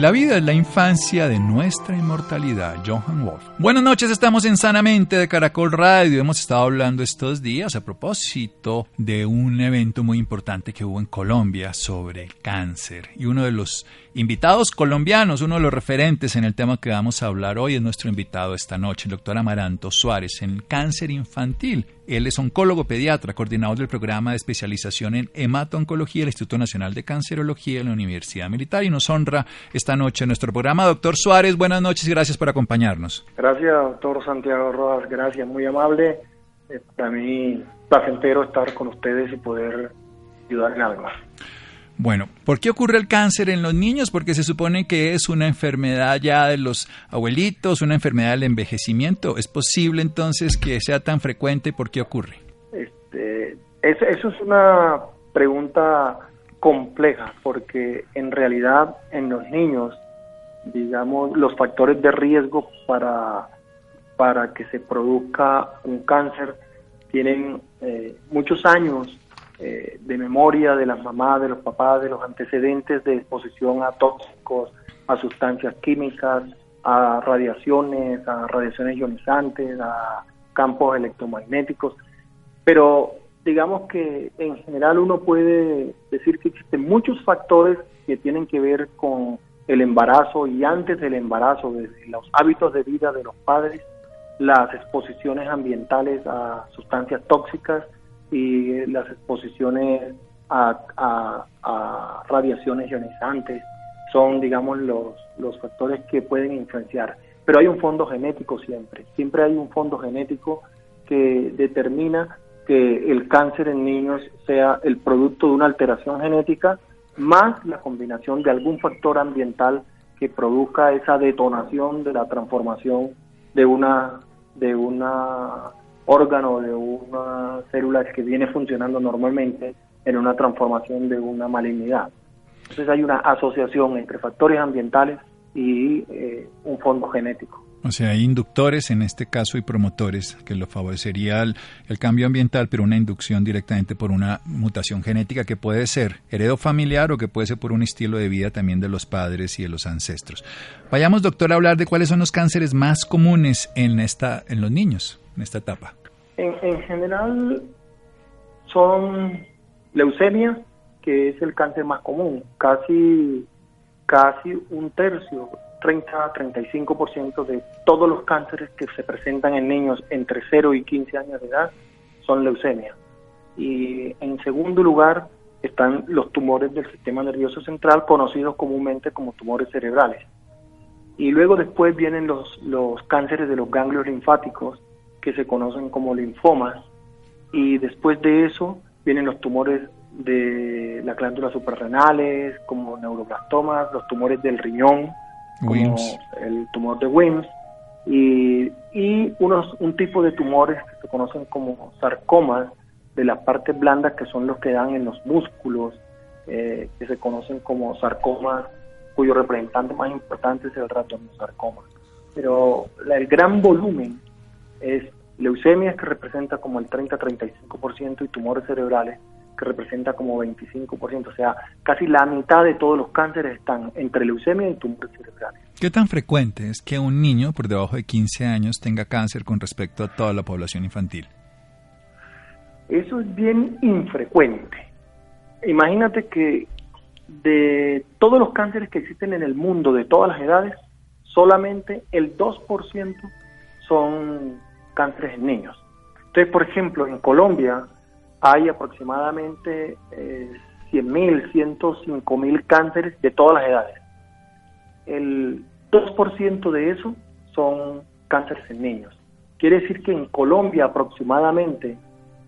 La vida es la infancia de nuestra inmortalidad. Johan Wolf. Buenas noches, estamos en Sanamente de Caracol Radio. Hemos estado hablando estos días a propósito de un evento muy importante que hubo en Colombia sobre el cáncer. Y uno de los invitados colombianos, uno de los referentes en el tema que vamos a hablar hoy es nuestro invitado esta noche, el doctor Amaranto Suárez, en cáncer infantil. Él es oncólogo pediatra, coordinador del programa de especialización en hemato-oncología del Instituto Nacional de Cancerología de la Universidad Militar y nos honra esta noche nuestro programa. Doctor Suárez, buenas noches y gracias por acompañarnos. Gracias, doctor Santiago Rojas, gracias, muy amable. Eh, para mí, placentero estar con ustedes y poder ayudar en algo. Bueno, ¿por qué ocurre el cáncer en los niños? Porque se supone que es una enfermedad ya de los abuelitos, una enfermedad del envejecimiento. ¿Es posible entonces que sea tan frecuente? ¿Por qué ocurre? Este, eso es una pregunta compleja porque en realidad en los niños, digamos, los factores de riesgo para, para que se produzca un cáncer tienen eh, muchos años eh, de memoria de las mamás, de los papás, de los antecedentes de exposición a tóxicos, a sustancias químicas, a radiaciones, a radiaciones ionizantes, a campos electromagnéticos. Pero digamos que en general uno puede decir que existen muchos factores que tienen que ver con el embarazo y antes del embarazo, desde los hábitos de vida de los padres, las exposiciones ambientales a sustancias tóxicas, y las exposiciones a, radiaciones ionizantes son, digamos, los, los factores que pueden influenciar. Pero hay un fondo genético siempre, siempre hay un fondo genético que determina que el cáncer en niños sea el producto de una alteración genética más la combinación de algún factor ambiental que produzca esa detonación de la transformación de una de una órgano de una célula que viene funcionando normalmente en una transformación de una malignidad. Entonces hay una asociación entre factores ambientales y eh, un fondo genético. O sea, hay inductores en este caso y promotores que lo favorecería el, el, cambio ambiental, pero una inducción directamente por una mutación genética que puede ser heredo familiar o que puede ser por un estilo de vida también de los padres y de los ancestros. Vayamos, doctor, a hablar de cuáles son los cánceres más comunes en, esta, en los niños, en esta etapa. En, general son leucemia, que es el cáncer más común, casi, casi un tercio, 30 a 35% de todos los cánceres que se presentan en niños entre 0 y 15 años de edad son leucemia. Y en segundo lugar están los tumores del sistema nervioso central, conocidos comúnmente como tumores cerebrales. Y luego después vienen los, los cánceres de los ganglios linfáticos, que se conocen como linfomas y después de eso vienen los tumores de las glándulas suprarrenales como neuroblastomas, los tumores del riñón como el tumor de Wims y, y unos, un tipo de tumores que se conocen como sarcomas de las partes blandas que son los que dan en los músculos eh, que se conocen como sarcomas cuyo representante más importante es el sarcoma pero el gran volumen es leucemia que representa como el 30-35% y tumores cerebrales que representa como 25%, o sea, casi la mitad de todos los cánceres están entre leucemia y tumores cerebrales. ¿Qué tan frecuente es que un niño por debajo de 15 años tenga cáncer con respecto a toda la población infantil? Eso es bien infrecuente. Imagínate que de todos los cánceres que existen en el mundo de todas las edades, solamente el 2% son cánceres en niños. Entonces, por ejemplo, en Colombia hay aproximadamente eh, 100.000, 105.000 cánceres de todas las edades. El 2% de eso son cánceres en niños. Quiere decir que en Colombia aproximadamente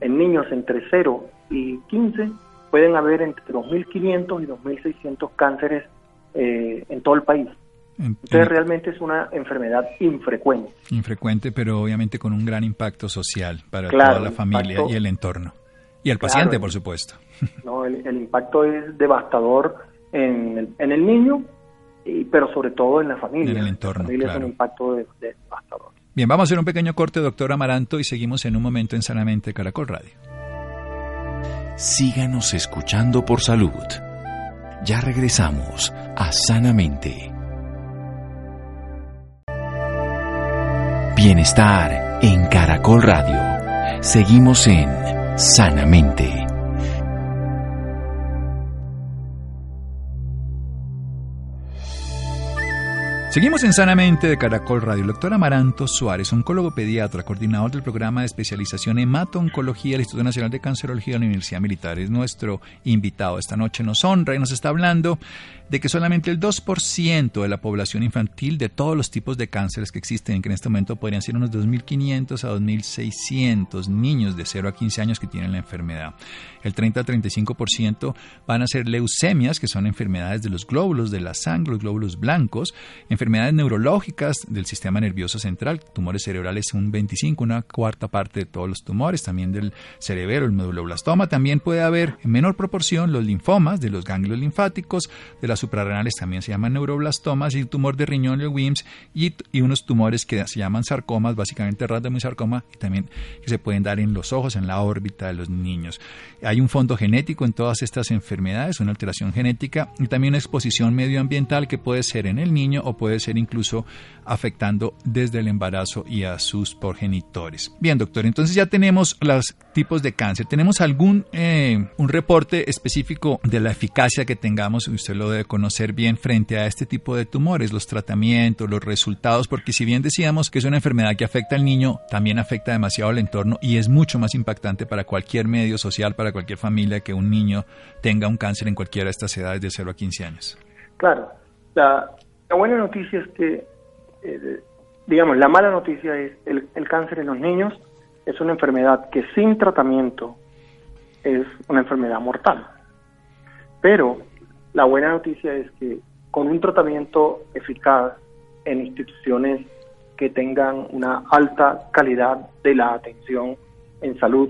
en niños entre 0 y 15 pueden haber entre 2.500 y 2.600 cánceres eh, en todo el país. Entonces realmente es una enfermedad infrecuente. Infrecuente, pero obviamente con un gran impacto social para toda la familia y el entorno. Y el paciente, por supuesto. No, el, impacto es devastador en el, en el niño, y, pero sobre todo en la familia. En el entorno. es un impacto devastador. Bien, vamos a hacer un pequeño corte, doctor Amaranto, y seguimos en un momento en Sanamente Caracol Radio. Síganos escuchando por salud. Ya regresamos a Sanamente. Bienestar en Caracol Radio. Seguimos en Sanamente. Seguimos en Sanamente de Caracol Radio. El doctor Amaranto Suárez, oncólogo pediatra, coordinador del programa de especialización en hemato-oncología del Instituto Nacional de Cancerología de la Universidad Militar, es nuestro invitado esta noche. Nos honra y nos está hablando de que solamente el 2% de la población infantil de todos los tipos de cánceres que existen, que en este momento podrían ser unos 2.500 a 2.600 niños de 0 a 15 años que tienen la enfermedad. El 30 a 35% van a ser leucemias, que son enfermedades de los glóbulos de la sangre, los glóbulos blancos, enfermedades neurológicas del sistema nervioso central, tumores cerebrales un 25, una cuarta parte de todos los tumores, también del cerebro, el meduloblastoma, también puede haber en menor proporción los linfomas de los ganglios linfáticos, de las suprarrenales también se llaman neuroblastomas y tumor de riñón, el WIMS, y, unos tumores que se llaman sarcomas, básicamente sarcoma, y también que se pueden dar en los ojos, en la órbita de los niños. Hay un fondo genético en todas estas enfermedades, una alteración genética y también una exposición medioambiental que puede ser en el niño o puede ser incluso afectando desde el embarazo y a sus progenitores. Bien, doctor, entonces ya tenemos los tipos de cáncer. ¿Tenemos algún eh, un reporte específico de la eficacia que tengamos? Usted lo debe conocer bien frente a este tipo de tumores, los tratamientos, los resultados, porque si bien decíamos que es una enfermedad que afecta al niño, también afecta demasiado al entorno y es mucho más impactante para cualquier medio social, para cualquier familia que un niño tenga un cáncer en cualquiera de estas edades de 0 a 15 años. Claro, la, buena noticia es que, eh, digamos, la mala noticia es el, el cáncer en los niños es una enfermedad que sin tratamiento es una enfermedad mortal. Pero la buena noticia es que con un tratamiento eficaz en instituciones que tengan una alta calidad de la atención en salud,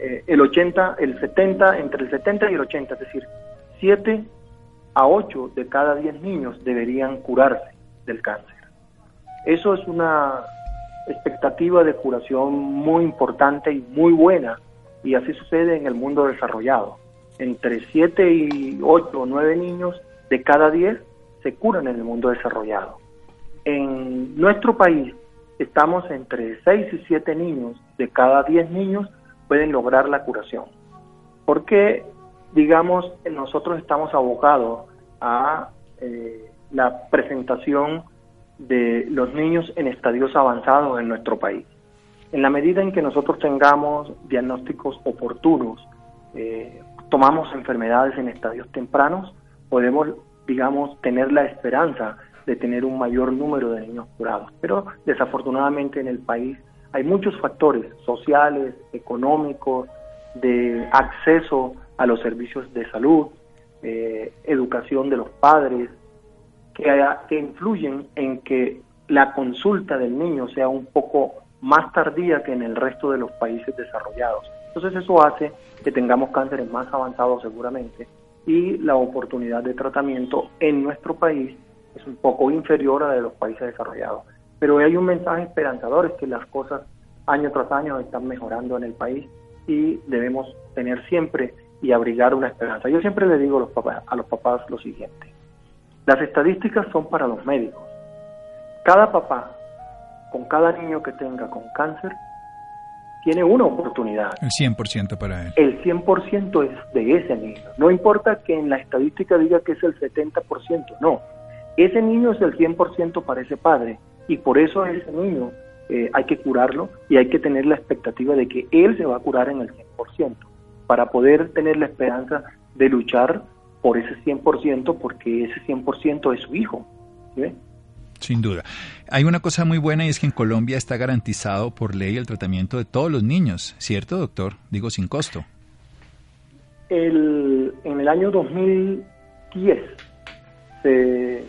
eh, el 80, el 70, entre el 70 y el 80, es decir, 7 a 8 de cada 10 niños deberían curarse del cáncer. Eso es una expectativa de curación muy importante y muy buena, y así sucede en el mundo desarrollado. Entre 7 y 8 o 9 niños de cada 10 se curan en el mundo desarrollado. En nuestro país estamos entre 6 y 7 niños de cada 10 niños pueden lograr la curación. Porque, digamos, nosotros estamos abocados a eh, la presentación de los niños en estadios avanzados en nuestro país. En la medida en que nosotros tengamos diagnósticos oportunos, eh, tomamos enfermedades en estadios tempranos, podemos, digamos, tener la esperanza de tener un mayor número de niños curados. Pero desafortunadamente en el país hay muchos factores sociales, económicos, de acceso a los servicios de salud, eh, educación de los padres, que, influyen en que la consulta del niño sea un poco más tardía que en el resto de los países desarrollados. Entonces eso hace que tengamos cánceres más avanzados seguramente y la oportunidad de tratamiento en nuestro país es un poco inferior a la de los países desarrollados. Pero hay un mensaje esperanzador, es que las cosas año tras año están mejorando en el país y debemos tener siempre y abrigar una esperanza. Yo siempre le digo a los papás, a los papás lo siguiente, las estadísticas son para los médicos. Cada papá, con cada niño que tenga con cáncer, tiene una oportunidad. El 100% para él. El 100% es de ese niño. No importa que en la estadística diga que es el 70%, no. Ese niño es el 100% para ese padre y por eso a ese niño eh, hay que curarlo y hay que tener la expectativa de que él se va a curar en el 100% para poder tener la esperanza de luchar por ese 100% porque ese 100% es su hijo. Sin duda. Hay una cosa muy buena y es que en Colombia está garantizado por ley el tratamiento de todos los niños, ¿cierto, doctor? Digo, sin costo. el, en el año 2010 se,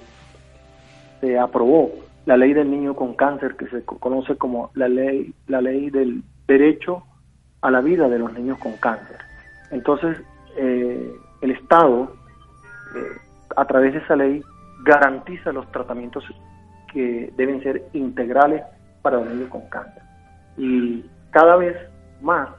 se aprobó la ley del niño con cáncer, que se conoce como la ley, la ley del derecho a la vida de los niños con cáncer. Entonces, eh, el Estado, eh, a través de esa ley, garantiza los tratamientos que deben ser integrales para niños con cáncer. Y cada vez más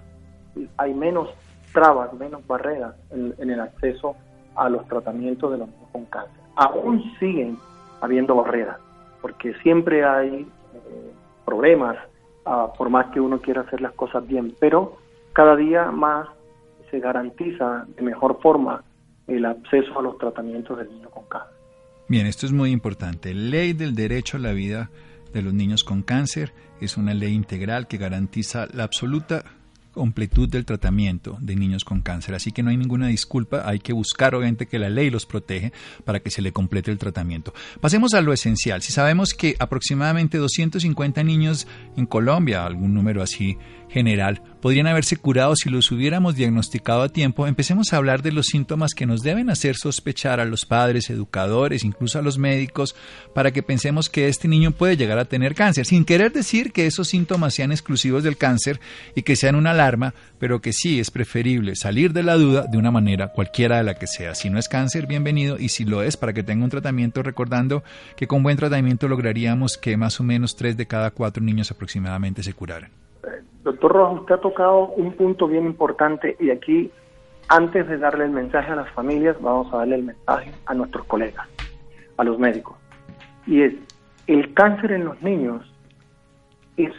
hay menos trabas, menos barreras en, el acceso a los tratamientos de los niños con cáncer. Aún siguen habiendo barreras, porque siempre hay eh, problemas, ah, por más que uno quiera hacer las cosas bien, pero cada día más se garantiza de mejor forma el acceso a los tratamientos del niño con cáncer. Bien, esto es muy importante. Ley del derecho a la vida de los niños con cáncer es una ley integral que garantiza la absoluta completud del tratamiento de niños con cáncer. Así que no hay ninguna disculpa, hay que buscar obviamente que la ley los protege para que se le complete el tratamiento. Pasemos a lo esencial. Si sabemos que aproximadamente 250 niños en Colombia, algún número así general, podrían haberse curado si los hubiéramos diagnosticado a tiempo, empecemos a hablar de los síntomas que nos deben hacer sospechar a los padres, educadores, incluso a los médicos, para que pensemos que este niño puede llegar a tener cáncer, sin querer decir que esos síntomas sean exclusivos del cáncer y que sean una alarma, pero que sí es preferible salir de la duda de una manera cualquiera de la que sea. Si no es cáncer, bienvenido, y si lo es, para que tenga un tratamiento, recordando que con buen tratamiento lograríamos que más o menos tres de cada cuatro niños aproximadamente se curaran. Doctor Rojas, usted ha tocado un punto bien importante y aquí, antes de darle el mensaje a las familias, vamos a darle el mensaje a nuestros colegas, a los médicos. Y es, el cáncer en los niños es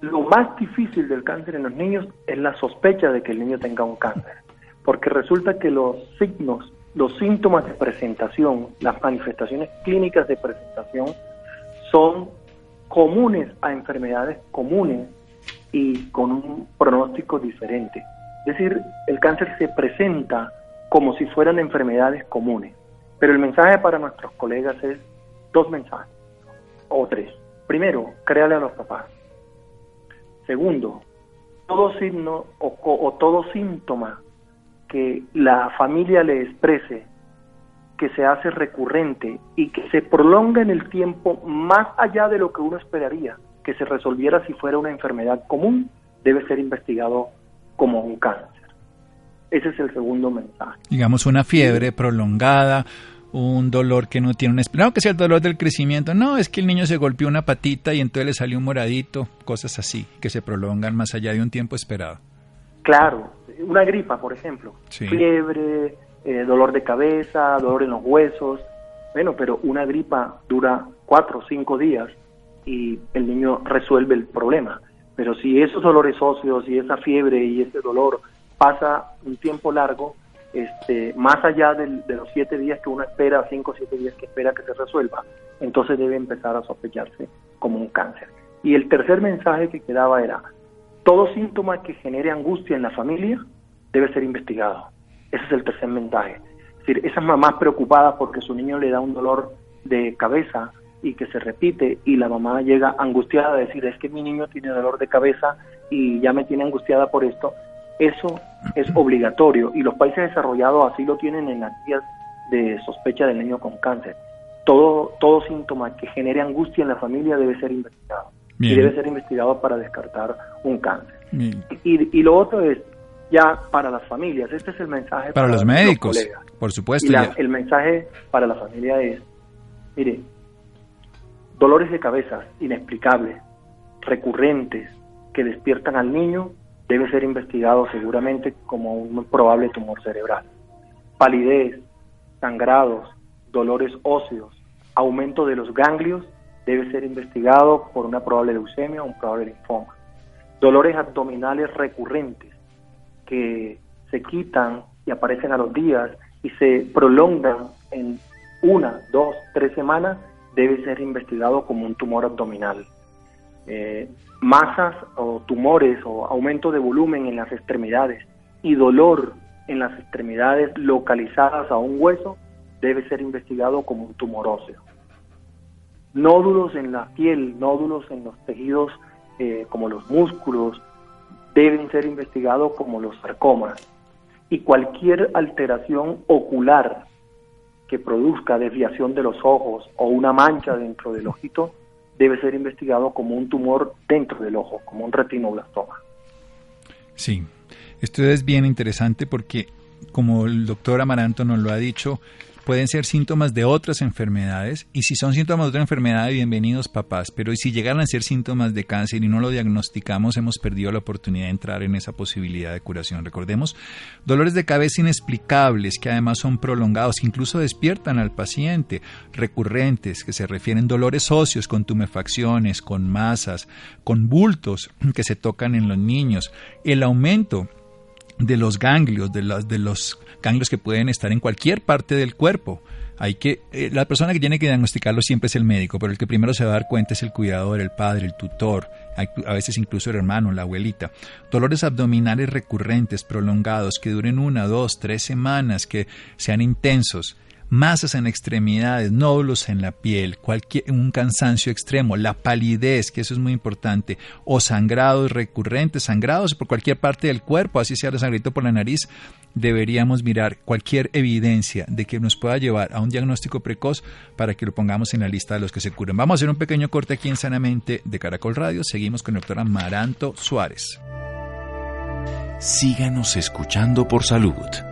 lo más difícil del cáncer en los niños es la sospecha de que el niño tenga un cáncer, porque resulta que los signos, los síntomas de presentación, las manifestaciones clínicas de presentación son comunes a enfermedades comunes y con un pronóstico diferente. Es decir, el cáncer se presenta como si fueran enfermedades comunes. Pero el mensaje para nuestros colegas es dos mensajes, o tres. Primero, créale a los papás. Segundo, todo signo o, todo síntoma que la familia le exprese que se hace recurrente y que se prolonga en el tiempo más allá de lo que uno esperaría, que se resolviera si fuera una enfermedad común, debe ser investigado como un cáncer. Ese es el segundo mensaje. Digamos una fiebre prolongada, un dolor que no tiene un no que sea el dolor del crecimiento, no, es que el niño se golpeó una patita y entonces le salió un moradito, cosas así que se prolongan más allá de un tiempo esperado. Claro, una gripa, por ejemplo, fiebre, eh, dolor de cabeza, dolor en los huesos, bueno, pero una gripa dura cuatro o cinco días y el niño resuelve el problema. Pero si esos dolores óseos y esa fiebre y ese dolor pasa un tiempo largo, este, más allá de, los siete días que uno espera, cinco o siete días que espera que se resuelva, entonces debe empezar a sospecharse como un cáncer. Y el tercer mensaje que quedaba era, todo síntoma que genere angustia en la familia debe ser investigado. Ese es el tercer mensaje. Es decir, esas mamás preocupadas porque su niño le da un dolor de cabeza y que se repite y la mamá llega angustiada a decir es que mi niño tiene dolor de cabeza y ya me tiene angustiada por esto, eso es obligatorio y los países desarrollados así lo tienen en las guías de sospecha del niño con cáncer. Todo, todo síntoma que genere angustia en la familia debe ser investigado y debe ser investigado para descartar un cáncer. Y, y, lo otro es ya para las familias, este es el mensaje para, los médicos, por supuesto. el mensaje para la familia es, mire, Dolores de cabeza inexplicables, recurrentes, que despiertan al niño, debe ser investigado seguramente como un probable tumor cerebral. Palidez, sangrados, dolores óseos, aumento de los ganglios, debe ser investigado por una probable leucemia o un probable linfoma. Dolores abdominales recurrentes que se quitan y aparecen a los días y se prolongan en una, dos, tres semanas, debe ser investigado como un tumor abdominal. Eh, masas o tumores o aumento de volumen en las extremidades y dolor en las extremidades localizadas a un hueso debe ser investigado como un tumor óseo. Nódulos en la piel, nódulos en los tejidos eh, como los músculos, deben ser investigados como los sarcomas. y cualquier alteración ocular que produzca desviación de los ojos o una mancha dentro del ojito debe ser investigado como un tumor dentro del ojo, como un retinoblastoma. Sí, esto es bien interesante porque, como el doctor Amaranto nos lo ha dicho, pueden ser síntomas de otras enfermedades. Y si son síntomas de otra enfermedad, bienvenidos papás, pero si llegan a ser síntomas de cáncer y no lo diagnosticamos, hemos perdido la oportunidad de entrar en esa posibilidad de curación. Recordemos, dolores de cabeza inexplicables que además son prolongados, que incluso despiertan al paciente, recurrentes, que se refieren dolores óseos con tumefacciones, con masas, con bultos que se tocan en los niños, el aumento de los ganglios, de, las, de los ganglios que pueden estar en cualquier parte del cuerpo. Hay que, eh, la persona que tiene que diagnosticarlo siempre es el médico, pero el que primero se va a dar cuenta es el cuidador, el padre, el tutor, a veces incluso el hermano, la abuelita. Dolores abdominales recurrentes, prolongados, que duren una, dos, tres semanas, que sean intensos masas en extremidades, nódulos en la piel, cualquier, un cansancio extremo, la palidez, que eso es muy importante, o sangrados recurrentes, sangrados por cualquier parte del cuerpo, así sea el sangrito por la nariz, deberíamos mirar cualquier evidencia de que nos pueda llevar a un diagnóstico precoz para que lo pongamos en la lista de los que se curen. Vamos a hacer un pequeño corte aquí en Sanamente de Caracol Radio. Seguimos con el doctor Amaranto Suárez. Síganos escuchando por salud.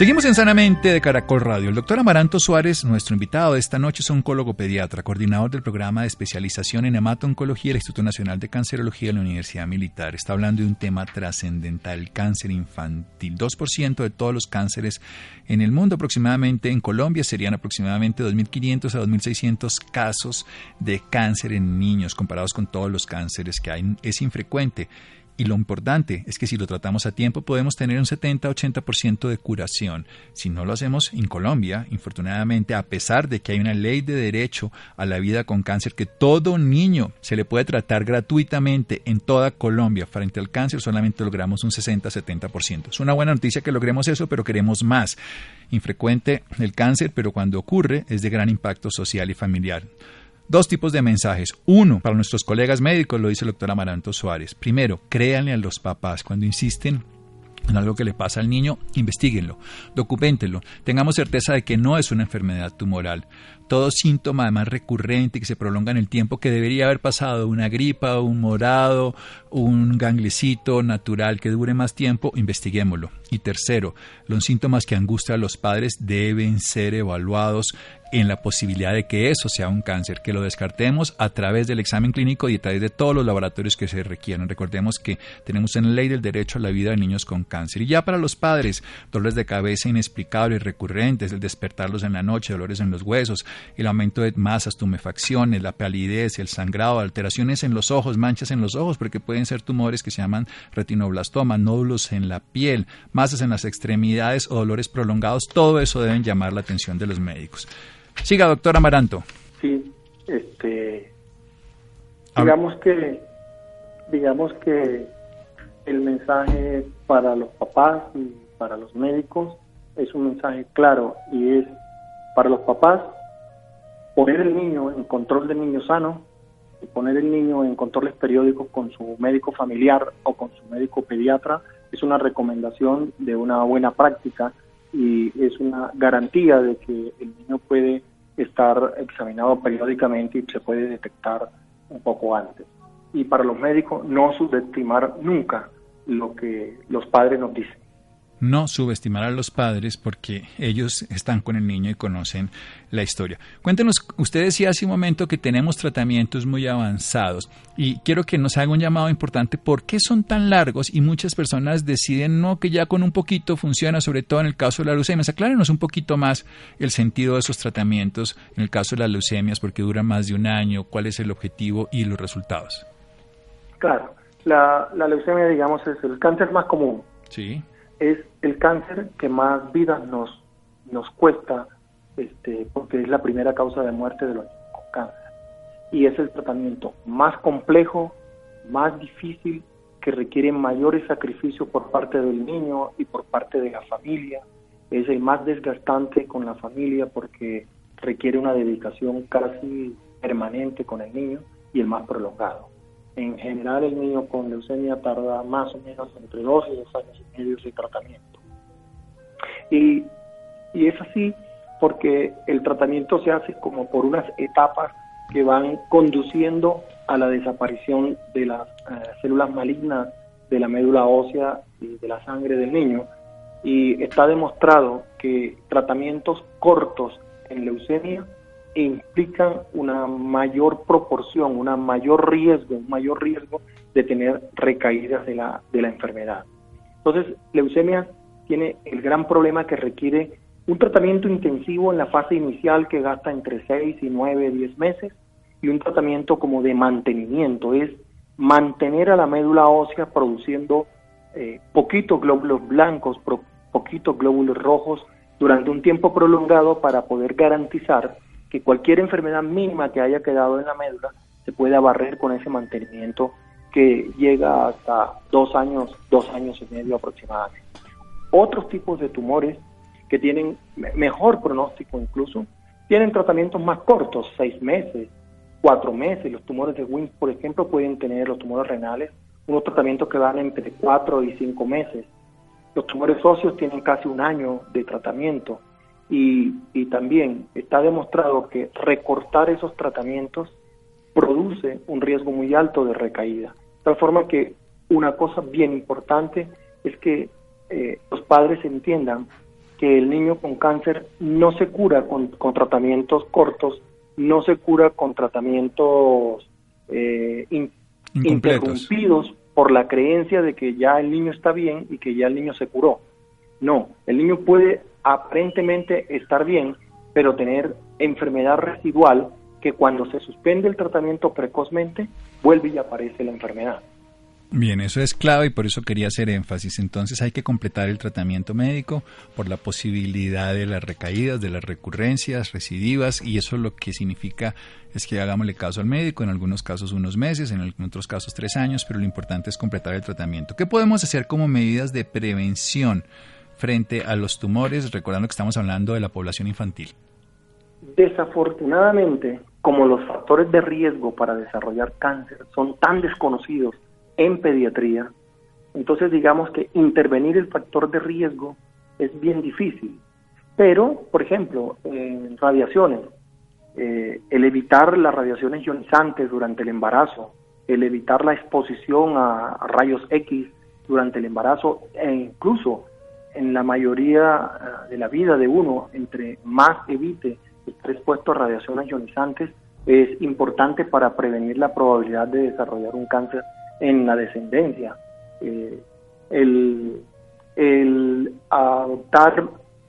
Seguimos en Sanamente de Caracol Radio. El doctor Amaranto Suárez, nuestro invitado de esta noche, es oncólogo pediatra, coordinador del programa de especialización en hemato-oncología del Instituto Nacional de Cancerología de la Universidad Militar. Está hablando de un tema trascendental, cáncer infantil. 2% de todos los cánceres en el mundo, aproximadamente en Colombia, serían aproximadamente 2.500 a 2.600 casos de cáncer en niños, comparados con todos los cánceres que hay. Es infrecuente. Y lo importante es que si lo tratamos a tiempo podemos tener un 70-80% de curación. Si no lo hacemos en Colombia, infortunadamente, a pesar de que hay una ley de derecho a la vida con cáncer que todo niño se le puede tratar gratuitamente en toda Colombia frente al cáncer, solamente logramos un 60-70%. Es una buena noticia que logremos eso, pero queremos más. Infrecuente el cáncer, pero cuando ocurre es de gran impacto social y familiar. Dos tipos de mensajes. Uno, para nuestros colegas médicos, lo dice el doctor Amaranto Suárez. Primero, créanle a los papás cuando insisten en algo que le pasa al niño, investiguenlo, documentenlo, tengamos certeza de que no es una enfermedad tumoral. Todo síntoma además recurrente que se prolonga en el tiempo que debería haber pasado, una gripa, un morado, un ganglecito natural que dure más tiempo, investiguémoslo. Y tercero, los síntomas que angustian a los padres deben ser evaluados en la posibilidad de que eso sea un cáncer, que lo descartemos a través del examen clínico y a través de todos los laboratorios que se requieran. Recordemos que tenemos en la ley del derecho a la vida de niños con cáncer. Y ya para los padres, dolores de cabeza inexplicables, recurrentes, el despertarlos en la noche, dolores en los huesos, el aumento de masas, tumefacciones, la palidez, el sangrado, alteraciones en los ojos, manchas en los ojos, porque pueden ser tumores que se llaman retinoblastoma, nódulos en la piel, masas en las extremidades o dolores prolongados, todo eso deben llamar la atención de los médicos. Siga, doctor Amaranto. Sí, este, digamos que, digamos que el mensaje para los papás y para los médicos es un mensaje claro y es para los papás poner el niño en control del niño sano y poner el niño en controles periódicos con su médico familiar o con su médico pediatra es una recomendación de una buena práctica y es una garantía de que el niño puede estar examinado periódicamente y se puede detectar un poco antes. Y para los médicos, no subestimar nunca lo que los padres nos dicen no subestimar a los padres porque ellos están con el niño y conocen la historia. Cuéntenos, usted decía hace un momento que tenemos tratamientos muy avanzados y quiero que nos haga un llamado importante. ¿Por qué son tan largos y muchas personas deciden no que ya con un poquito funciona, sobre todo en el caso de la leucemia? Aclárenos un poquito más el sentido de esos tratamientos en el caso de las leucemias, porque duran más de un año, cuál es el objetivo y los resultados. Claro, la, la leucemia, digamos, es el cáncer más común. Sí es el cáncer que más vidas nos, nos cuesta, este, porque es la primera causa de muerte de los niños con cáncer. Y es el tratamiento más complejo, más difícil que requiere mayores sacrificios por parte del niño y por parte de la familia. Es el más desgastante con la familia porque requiere una dedicación casi permanente con el niño y el más prolongado. En general, el niño con leucemia tarda más o menos entre dos y dos años y medio de tratamiento. Y, y es así porque el tratamiento se hace como por unas etapas que van conduciendo a la desaparición de las eh, células malignas de la médula ósea y de la sangre del niño. Y está demostrado que tratamientos cortos en leucemia implican una mayor proporción, una mayor riesgo, un mayor riesgo de tener recaídas de la, de la enfermedad. Entonces, leucemia tiene el gran problema que requiere un tratamiento intensivo en la fase inicial que gasta entre 6 y 9, 10 meses y un tratamiento como de mantenimiento, es mantener a la médula ósea produciendo eh, poquitos glóbulos blancos, poquitos glóbulos rojos durante un tiempo prolongado para poder garantizar que cualquier enfermedad mínima que haya quedado en la médula se pueda barrer con ese mantenimiento que llega hasta dos años, dos años y medio aproximadamente. Otros tipos de tumores que tienen mejor pronóstico incluso, tienen tratamientos más cortos, seis meses, cuatro meses. Los tumores de Wings, por ejemplo, pueden tener los tumores renales unos tratamientos que van entre cuatro y cinco meses. Los tumores óseos tienen casi un año de tratamiento y, y también está demostrado que recortar esos tratamientos produce un riesgo muy alto de recaída. De tal forma que una cosa bien importante es que eh, los padres entiendan que el niño con cáncer no se cura con, con tratamientos cortos, no se cura con tratamientos eh, interrumpidos por la creencia de que ya el niño está bien y que ya el niño se curó. No, el niño puede aparentemente estar bien, pero tener enfermedad residual que cuando se suspende el tratamiento precozmente, vuelve y aparece la enfermedad. Bien, eso es clave y por eso quería hacer énfasis. Entonces hay que completar el tratamiento médico por la posibilidad de las recaídas, de las recurrencias recidivas y eso lo que significa es que hagámosle caso al médico, en algunos casos unos meses, en otros casos tres años, pero lo importante es completar el tratamiento. ¿Qué podemos hacer como medidas de prevención frente a los tumores, recordando que estamos hablando de la población infantil? Desafortunadamente, como los factores de riesgo para desarrollar cáncer son tan desconocidos, en pediatría, entonces digamos que intervenir el factor de riesgo es bien difícil. Pero, por ejemplo, en radiaciones, eh, el evitar las radiaciones ionizantes durante el embarazo, el evitar la exposición a, rayos X durante el embarazo e incluso en la mayoría eh, de la vida de uno, entre más evite estar expuesto a radiaciones ionizantes, es importante para prevenir la probabilidad de desarrollar un cáncer en la descendencia. Eh, el, adoptar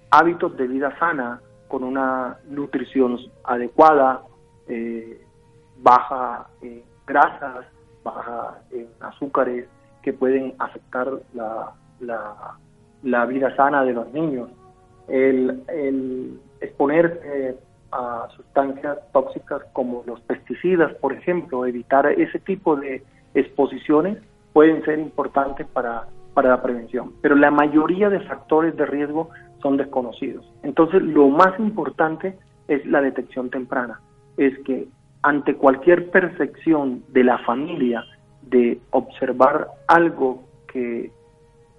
hábitos de vida sana con una nutrición adecuada, eh, baja en grasas, baja en azúcares que pueden afectar la, la, vida sana de los niños. El, el exponerse a sustancias tóxicas como los pesticidas, por ejemplo, evitar ese tipo de exposiciones pueden ser importantes para, para la prevención, pero la mayoría de factores de riesgo son desconocidos. Entonces, lo más importante es la detección temprana, es que ante cualquier percepción de la familia de observar algo que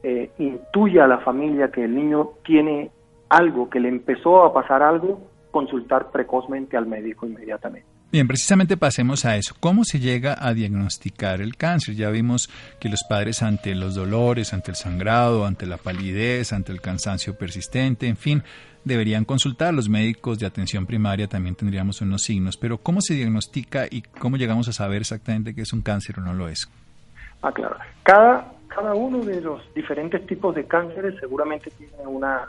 eh, intuya a la familia que el niño tiene algo, que le empezó a pasar algo, consultar precozmente al médico inmediatamente. Bien, precisamente pasemos a eso. ¿Cómo se llega a diagnosticar el cáncer? Ya vimos que los padres ante los dolores, ante el sangrado, ante la palidez, ante el cansancio persistente, en fin, deberían consultar. Los médicos de atención primaria también tendríamos unos signos. Pero ¿cómo se diagnostica y cómo llegamos a saber exactamente que es un cáncer o no lo es? Ah, claro. Cada, cada uno de los diferentes tipos de cánceres seguramente tiene una,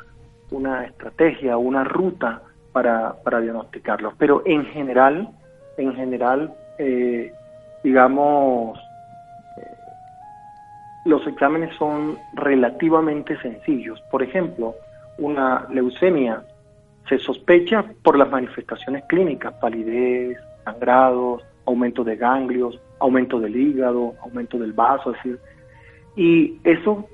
una estrategia, una ruta para, para diagnosticarlos. Pero en general, en general, eh, digamos, eh, los exámenes son relativamente sencillos. Por ejemplo, una leucemia se sospecha por las manifestaciones clínicas, palidez, sangrados, aumento de ganglios, aumento del hígado, aumento del vaso, es decir, Y eso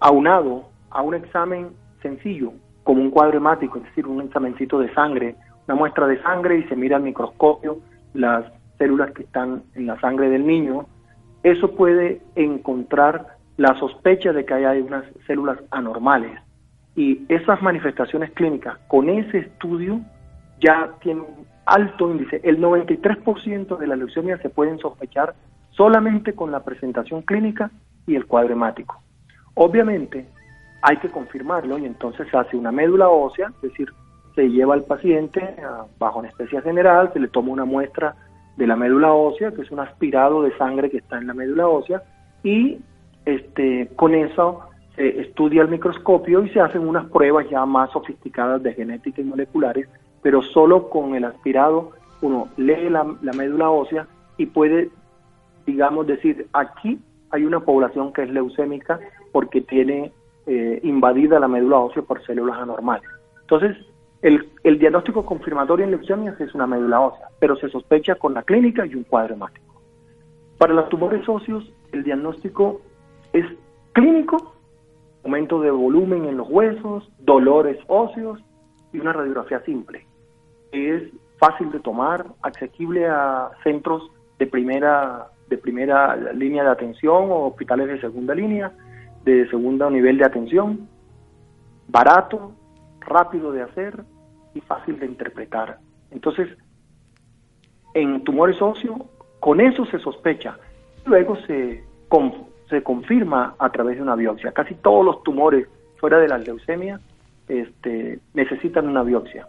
aunado a un examen sencillo, como un cuadro hemático, es decir, un examencito de sangre, una muestra de sangre y se mira al microscopio las células que están en la sangre del niño, eso puede encontrar la sospecha de que hay unas células anormales. Y esas manifestaciones clínicas con ese estudio ya tienen un alto índice. El 93% de las leucemias se pueden sospechar solamente con la presentación clínica y el cuadro hemático. Obviamente hay que confirmarlo y entonces se hace una médula ósea, es decir, se lleva al paciente bajo anestesia general, se le toma una muestra de la médula ósea, que es un aspirado de sangre que está en la médula ósea, y este, con eso se estudia el microscopio y se hacen unas pruebas ya más sofisticadas de genética y moleculares, pero solo con el aspirado uno lee la, la médula ósea y puede, digamos, decir, aquí hay una población que es leucémica porque tiene eh, invadida la médula ósea por células anormales. Entonces, el, el, diagnóstico confirmatorio en leucemias es una médula ósea, pero se sospecha con la clínica y un cuadro hemático. Para los tumores óseos, el diagnóstico es clínico, aumento de volumen en los huesos, dolores óseos y una radiografía simple. Es fácil de tomar, accesible a centros de primera, de primera línea de atención o hospitales de segunda línea, de segundo nivel de atención, barato, rápido de hacer y fácil de interpretar. Entonces, en tumores óseos, con eso se sospecha. Luego se, se confirma a través de una biopsia. Casi todos los tumores fuera de la leucemia este, necesitan una biopsia.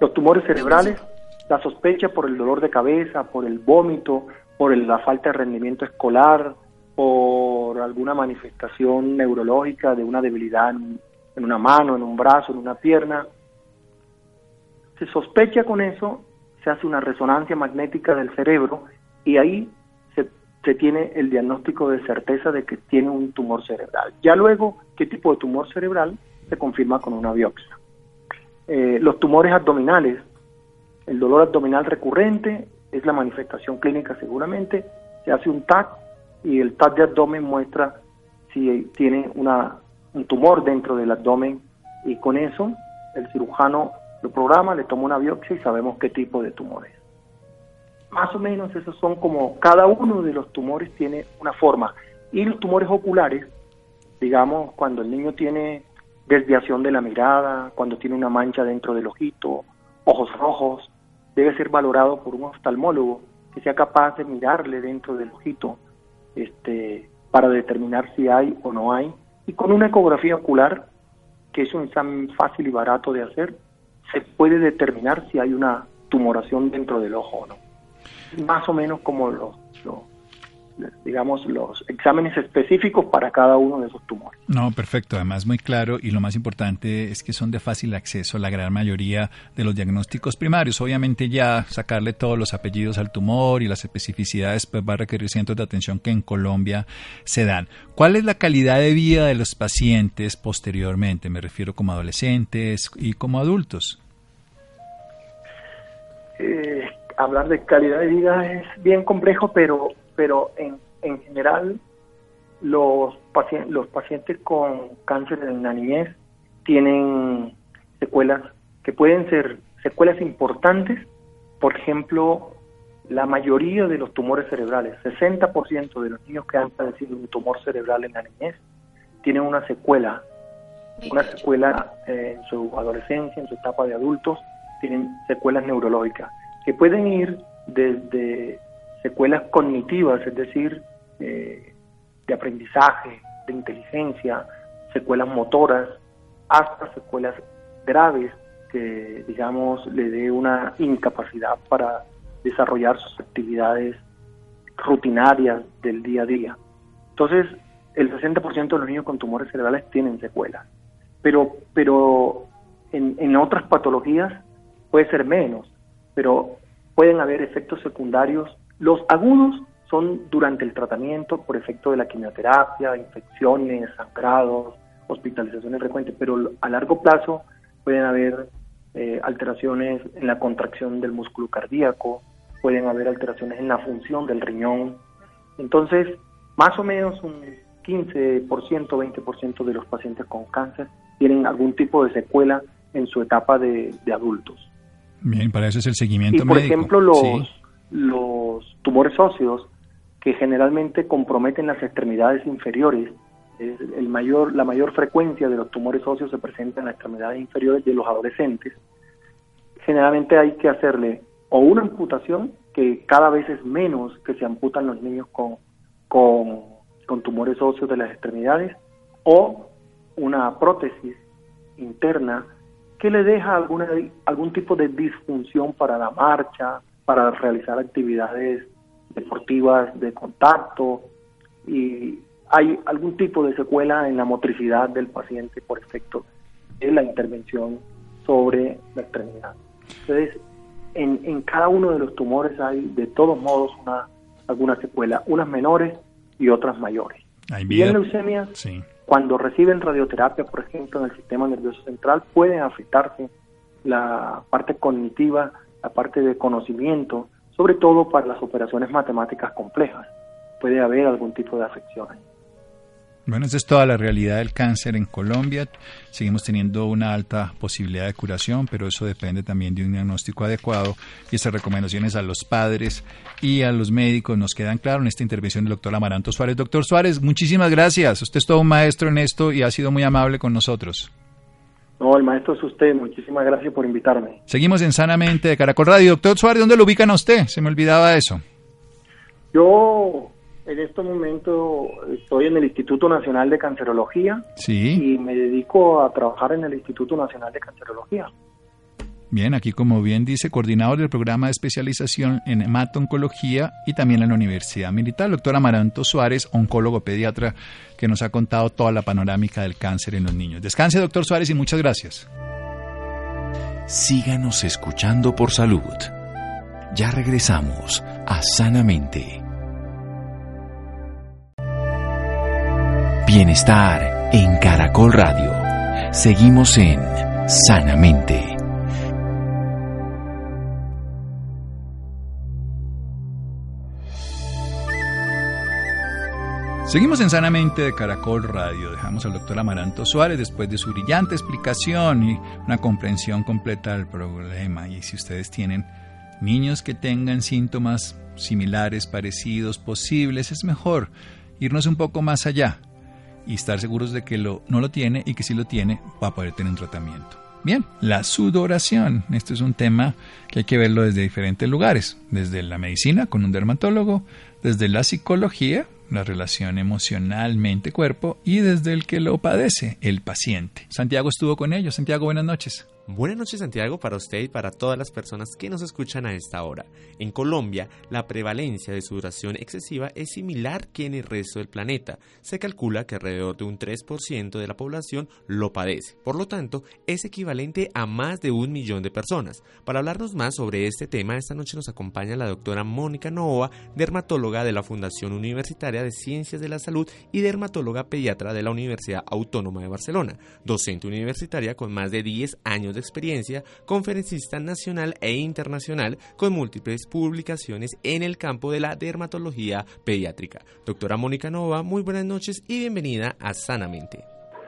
Los tumores cerebrales, la sospecha por el dolor de cabeza, por el vómito, por la falta de rendimiento escolar, por alguna manifestación neurológica de una debilidad en, una mano, en un brazo, en una pierna. Se sospecha con eso, se hace una resonancia magnética del cerebro y ahí se, tiene el diagnóstico de certeza de que tiene un tumor cerebral. Ya luego, qué tipo de tumor cerebral se confirma con una biopsia. Eh, los tumores abdominales, el dolor abdominal recurrente es la manifestación clínica seguramente, se hace un TAC y el TAC de abdomen muestra si tiene una, un tumor dentro del abdomen y con eso el cirujano lo programa, le toma una biopsia y sabemos qué tipo de tumor es. Más o menos esos son como cada uno de los tumores tiene una forma. Y los tumores oculares, digamos, cuando el niño tiene desviación de la mirada, cuando tiene una mancha dentro del ojito, ojos rojos, debe ser valorado por un oftalmólogo que sea capaz de mirarle dentro del ojito este, para determinar si hay o no hay. Y con una ecografía ocular, que es un examen fácil y barato de hacer, se puede determinar si hay una tumoración dentro del ojo o no. Más o menos como los, los digamos, los exámenes específicos para cada uno de esos tumores. No, perfecto, además muy claro y lo más importante es que son de fácil acceso la gran mayoría de los diagnósticos primarios. Obviamente ya sacarle todos los apellidos al tumor y las especificidades pues va a requerir cientos de atención que en Colombia se dan. ¿Cuál es la calidad de vida de los pacientes posteriormente? Me refiero como adolescentes y como adultos. Eh, hablar de calidad de vida es bien complejo, pero pero en, en general los, pacientes, los pacientes con cáncer en la niñez tienen secuelas que pueden ser secuelas importantes, por ejemplo, la mayoría de los tumores cerebrales, 60% de los niños que han padecido un tumor cerebral en la niñez, tienen una secuela, una secuela eh, en su adolescencia, en su etapa de adultos, tienen secuelas neurológicas, que pueden ir desde secuelas cognitivas, es decir, eh, de aprendizaje, de inteligencia, secuelas motoras, hasta secuelas graves que, digamos, le dé una incapacidad para desarrollar sus actividades rutinarias del día a día. Entonces, el 60% de los niños con tumores cerebrales tienen secuelas, pero, pero en, en otras patologías puede ser menos, pero pueden haber efectos secundarios los agudos son durante el tratamiento por efecto de la quimioterapia, infecciones, sangrados, hospitalizaciones frecuentes, pero a largo plazo pueden haber eh, alteraciones en la contracción del músculo cardíaco, pueden haber alteraciones en la función del riñón. Entonces, más o menos un 15%, 20% de los pacientes con cáncer tienen algún tipo de secuela en su etapa de, adultos. Bien, para eso es el seguimiento y por ejemplo, los, los tumores óseos que generalmente comprometen las extremidades inferiores, el mayor, la mayor frecuencia de los tumores óseos se presenta en las extremidades inferiores de los adolescentes. Generalmente hay que hacerle o una amputación, que cada vez es menos que se amputan los niños con, con, tumores óseos de las extremidades, o una prótesis interna que le deja alguna, algún tipo de disfunción para la marcha, para realizar actividades deportivas de contacto y hay algún tipo de secuela en la motricidad del paciente por efecto de la intervención sobre la extremidad. Entonces, en, en cada uno de los tumores hay de todos modos una, alguna secuela, unas menores y otras mayores. y en leucemias, cuando reciben radioterapia, por ejemplo, en el sistema nervioso central, pueden afectarse la parte cognitiva, la parte de conocimiento, sobre todo para las operaciones matemáticas complejas. Puede haber algún tipo de afección ahí. Bueno, esa es toda la realidad del cáncer en Colombia. Seguimos teniendo una alta posibilidad de curación, pero eso depende también de un diagnóstico adecuado y esas recomendaciones a los padres y a los médicos nos quedan claras en esta intervención del doctor Amaranto Suárez. Doctor Suárez, muchísimas gracias. Usted es todo un maestro en esto y ha sido muy amable con nosotros. No, el maestro es usted. Muchísimas gracias por invitarme. Seguimos en Sanamente de Caracol Radio. Doctor Suárez, ¿dónde lo ubican a usted? Se me olvidaba eso. Yo en este momento estoy en el Instituto Nacional de Cancerología y me dedico a trabajar en el Instituto Nacional de Cancerología. Bien, aquí como bien dice, coordinador del programa de especialización en hemato-oncología y también en la Universidad Militar, doctor Amaranto Suárez, oncólogo pediatra, que nos ha contado toda la panorámica del cáncer en los niños. Descanse, doctor Suárez, y muchas gracias. Síganos escuchando por salud. Ya regresamos a Sanamente. Bienestar en Caracol Radio. Seguimos en Sanamente. Seguimos en Sanamente de Caracol Radio. Dejamos al doctor Amaranto Suárez después de su brillante explicación y una comprensión completa del problema. Y si ustedes tienen niños que tengan síntomas similares, parecidos, posibles, es mejor irnos un poco más allá y estar seguros de que no lo tiene y que si lo tiene va a poder tener un tratamiento. Bien, la sudoración. Este es un tema que hay que verlo desde diferentes lugares, desde la medicina con un dermatólogo, desde la psicología, la relación emocional mente-cuerpo y desde el que lo padece, el paciente. Santiago estuvo con ellos. Santiago, buenas noches. Buenas noches Santiago para usted y para todas las personas que nos escuchan a esta hora. En Colombia, la prevalencia de sudoración excesiva es similar que en el resto del planeta. Se calcula que alrededor de un 3% de la población lo padece. Por lo tanto, es equivalente a más de un millón de personas. Para hablarnos más sobre este tema, esta noche nos acompaña la doctora Mónica Novoa, dermatóloga de la Fundación Universitaria de Ciencias de la Salud y dermatóloga pediatra de la Universidad Autónoma de Barcelona, docente universitaria con más de 10 años de experiencia, conferencista nacional e internacional con múltiples publicaciones en el campo de la dermatología pediátrica. Doctora Mónica Nova, muy buenas noches y bienvenida a Sanamente.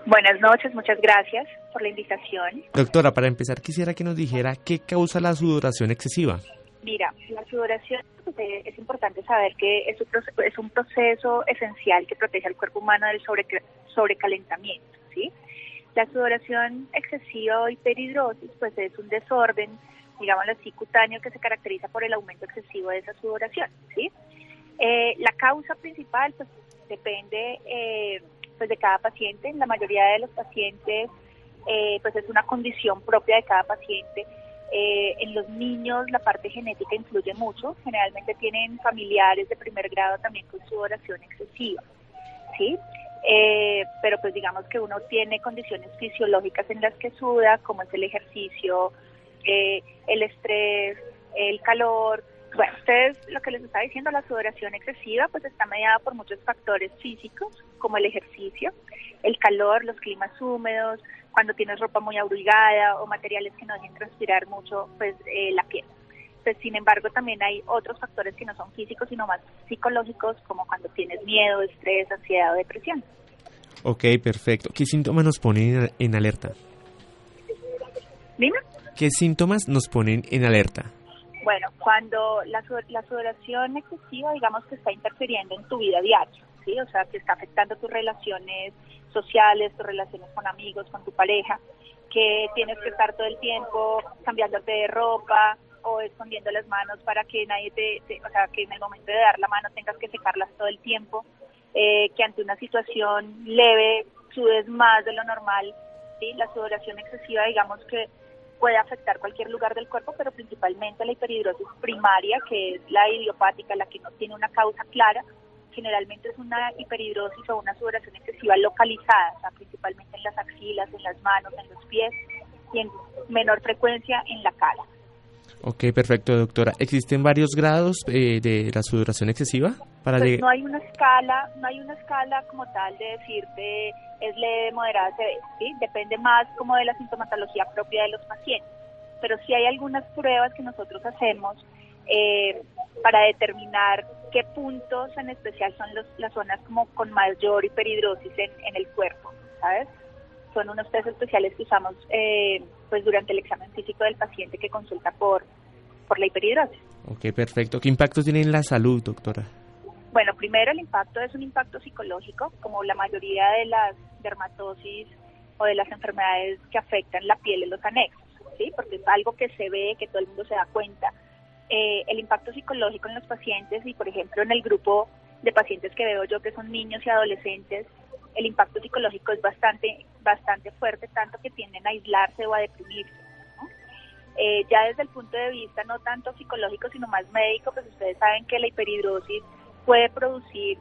Buenas noches, muchas gracias por la invitación. Doctora, para empezar quisiera que nos dijera qué causa la sudoración excesiva. Mira, la sudoración eh, es importante saber que es un, proceso, esencial que protege al cuerpo humano del sobrecalentamiento, ¿sí? La sudoración excesiva o hiperhidrosis pues es un desorden, digámoslo así, cutáneo que se caracteriza por el aumento excesivo de esa sudoración. ¿sí? Eh, la causa principal pues depende eh, pues de cada paciente. La mayoría de los pacientes eh, pues es una condición propia de cada paciente. en los niños la parte genética influye mucho. Generalmente tienen familiares de primer grado también con sudoración excesiva. ¿sí? Eh, pero pues digamos que uno tiene condiciones fisiológicas en las que suda, como es el ejercicio, eh, el estrés, el calor. Bueno, ustedes lo que les estaba diciendo, la sudoración excesiva, pues está mediada por muchos factores físicos, como el ejercicio, el calor, los climas húmedos, cuando tienes ropa muy abrigada o materiales que no dejen transpirar mucho, pues eh, la piel. Pues sin embargo también hay otros factores que no son físicos, sino más psicológicos, como cuando tienes miedo, estrés, ansiedad o depresión. Ok, perfecto. ¿Qué síntomas nos ponen en alerta? Dime. ¿Qué síntomas nos ponen en alerta? Bueno, cuando la, la sudoración excesiva, digamos que está interfiriendo en tu vida diaria, ¿sí? O sea, que está afectando tus relaciones sociales, tus relaciones con amigos, con tu pareja, que tienes que estar todo el tiempo cambiándote de ropa o escondiendo las manos para que nadie te, o sea, que en el momento de dar la mano tengas que secarlas todo el tiempo, eh, que ante una situación leve sudes más de lo normal, ¿sí? La sudoración excesiva, digamos que puede afectar cualquier lugar del cuerpo, pero principalmente la hiperhidrosis primaria, que es la idiopática, la que no tiene una causa clara, generalmente es una hiperhidrosis o una sudoración excesiva localizada, principalmente en las axilas, en las manos, en los pies y en menor frecuencia en la cara. Ok, perfecto, doctora. ¿Existen varios grados eh, de la sudoración excesiva? Para pues no hay una escala, no hay una escala como tal de decirte es leve, moderada, severa, ¿sí? Depende más como de la sintomatología propia de los pacientes. Pero sí hay algunas pruebas que nosotros hacemos eh, para determinar qué puntos en especial son los, las zonas como con mayor hiperhidrosis en, en el cuerpo, ¿sabes? Son unos test especiales que usamos eh, pues durante el examen físico del paciente que consulta por, por la hiperhidrosis. Ok, perfecto. ¿Qué impactos tiene en la salud, doctora? Bueno, primero el impacto es un impacto psicológico, como la mayoría de las dermatosis o de las enfermedades que afectan la piel en los anexos, ¿sí? Porque es algo que se ve, que todo el mundo se da cuenta. Eh, el impacto psicológico en los pacientes y, por ejemplo, en el grupo de pacientes que veo yo que son niños y adolescentes, el impacto psicológico es bastante, bastante fuerte, tanto que tienden a aislarse o a deprimirse. Eh, ya desde el punto de vista no tanto psicológico, sino más médico, pues ustedes saben que la hiperhidrosis puede producir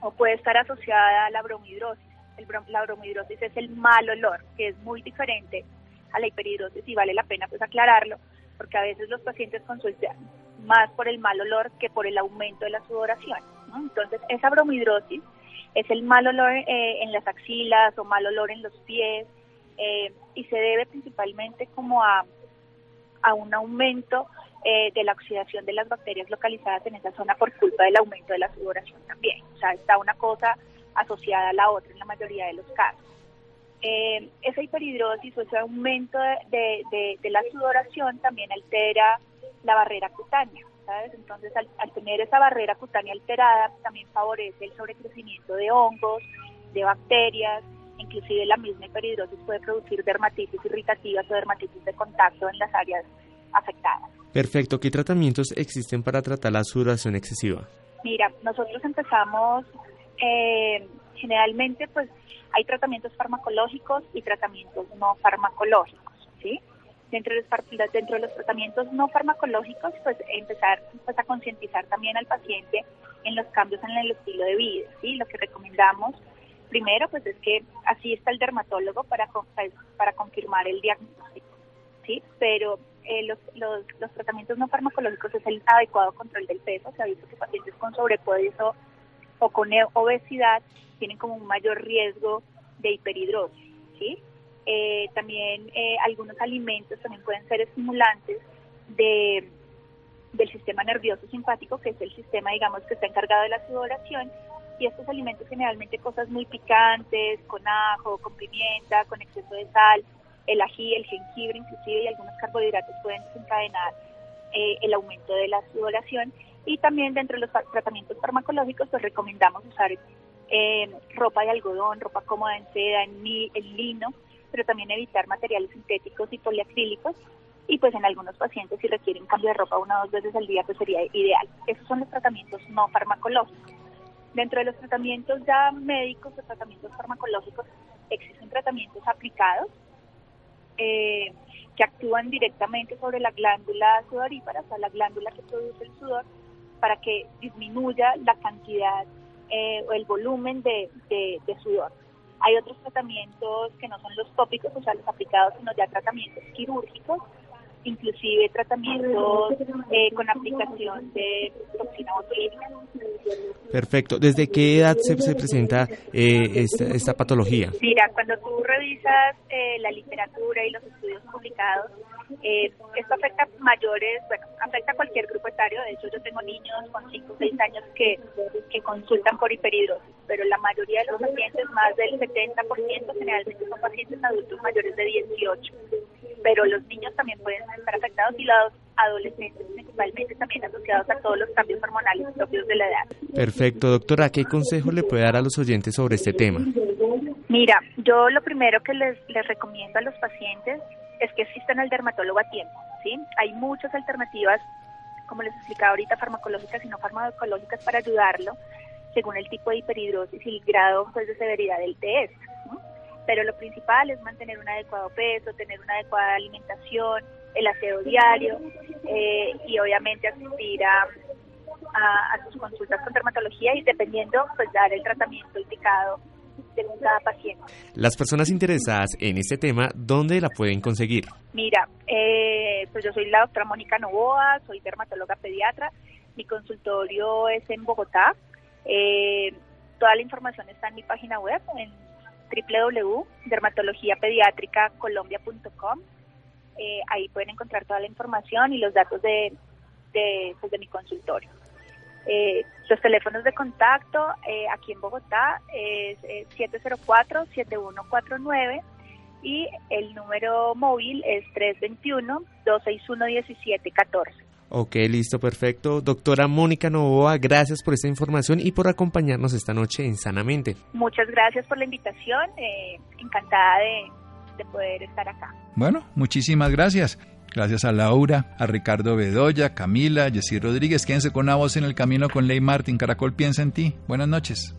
o puede estar asociada a la bromhidrosis. El la bromhidrosis es el mal olor, que es muy diferente a la hiperhidrosis y vale la pena pues aclararlo, porque a veces los pacientes consultan más por el mal olor que por el aumento de la sudoración. Entonces, esa bromhidrosis es el mal olor eh, en las axilas o mal olor en los pies eh, y se debe principalmente como a, a un aumento eh, de la oxidación de las bacterias localizadas en esa zona por culpa del aumento de la sudoración también. O sea, está una cosa asociada a la otra en la mayoría de los casos. esa hiperhidrosis o ese aumento de, de la sudoración también altera la barrera cutánea. Entonces, al, tener esa barrera cutánea alterada, también favorece el sobrecrecimiento de hongos, de bacterias, inclusive la misma hiperhidrosis puede producir dermatitis irritativas o dermatitis de contacto en las áreas afectadas. Perfecto. ¿Qué tratamientos existen para tratar la sudoración excesiva? Mira, nosotros empezamos eh, generalmente, pues hay tratamientos farmacológicos y tratamientos no farmacológicos, ¿sí? Dentro de, los, dentro de los tratamientos no farmacológicos, pues empezar pues, a concientizar también al paciente en los cambios en el estilo de vida. ¿sí? Lo que recomendamos primero pues es que así está el dermatólogo para, pues, para confirmar el diagnóstico. ¿sí? Pero eh, los, los, los, tratamientos no farmacológicos es el adecuado control del peso. Se ha visto que pacientes con sobrepeso o con obesidad tienen como un mayor riesgo de hiperhidrosis. ¿sí? Eh, también eh, algunos alimentos también pueden ser estimulantes de, del sistema nervioso simpático, que es el sistema, digamos, que está encargado de la sudoración. Y estos alimentos generalmente cosas muy picantes, con ajo, con pimienta, con exceso de sal, el ají, el jengibre inclusive y algunos carbohidratos pueden desencadenar eh, el aumento de la sudoración. Y también dentro de los tratamientos farmacológicos, pues recomendamos usar ropa de algodón, ropa cómoda en seda, en, en lino, pero también evitar materiales sintéticos y poliacrílicos. Y pues en algunos pacientes si requieren cambio de ropa una o dos veces al día, pues sería ideal. Esos son los tratamientos no farmacológicos. Dentro de los tratamientos ya médicos o tratamientos farmacológicos existen tratamientos aplicados eh, que actúan directamente sobre la glándula sudorípara, o sea, la glándula que produce el sudor, para que disminuya la cantidad eh, o el volumen de sudor. Hay otros tratamientos que no son los tópicos, o sea, los aplicados, sino ya tratamientos quirúrgicos. Inclusive tratamientos eh, con aplicación de toxina botulínica. Perfecto. ¿Desde qué edad se, presenta eh, esta, esta, patología? Mira, cuando tú revisas eh, la literatura y los estudios publicados, eh, esto afecta a mayores, bueno, afecta a cualquier grupo etario. De hecho, yo tengo niños con 5 o 6 años que, que consultan por hiperhidrosis, pero la mayoría de los pacientes, más del 70%, generalmente son pacientes adultos mayores de 18. Pero los niños también pueden estar afectados y los adolescentes principalmente también asociados a todos los cambios hormonales propios de la edad. Perfecto, doctora, ¿qué consejo le puede dar a los oyentes sobre este tema? Mira, yo lo primero que les, les recomiendo a los pacientes es que asistan al dermatólogo a tiempo, ¿sí? Hay muchas alternativas, como les explicaba ahorita, farmacológicas y no farmacológicas para ayudarlo, según el tipo de hiperhidrosis y el grado pues, de severidad del TS. Pero lo principal es mantener un adecuado peso, tener una adecuada alimentación, el aseo diario eh, y obviamente asistir a, a, sus consultas con dermatología y dependiendo, pues dar el tratamiento indicado según cada paciente. Las personas interesadas en este tema, ¿dónde la pueden conseguir? Mira, eh, pues yo soy la doctora Mónica Novoa, soy dermatóloga pediatra, mi consultorio es en Bogotá, eh, toda la información está en mi página web, en www.dermatologiapediatricacolombia.com eh, ahí pueden encontrar toda la información y los datos de, de, pues, de mi consultorio. Eh, los teléfonos de contacto eh, aquí en Bogotá es 704-7149 y el número móvil es 321-261-1714. Ok, listo, perfecto. Doctora Mónica Novoa, gracias por esta información y por acompañarnos esta noche en Sanamente. Muchas gracias por la invitación, encantada de, de poder estar acá. Bueno, muchísimas gracias. Gracias a Laura, a Ricardo Bedoya, Camila, Jessy Rodríguez. Quédense con una voz en el camino con Ley Martin. Caracol piensa en ti. Buenas noches.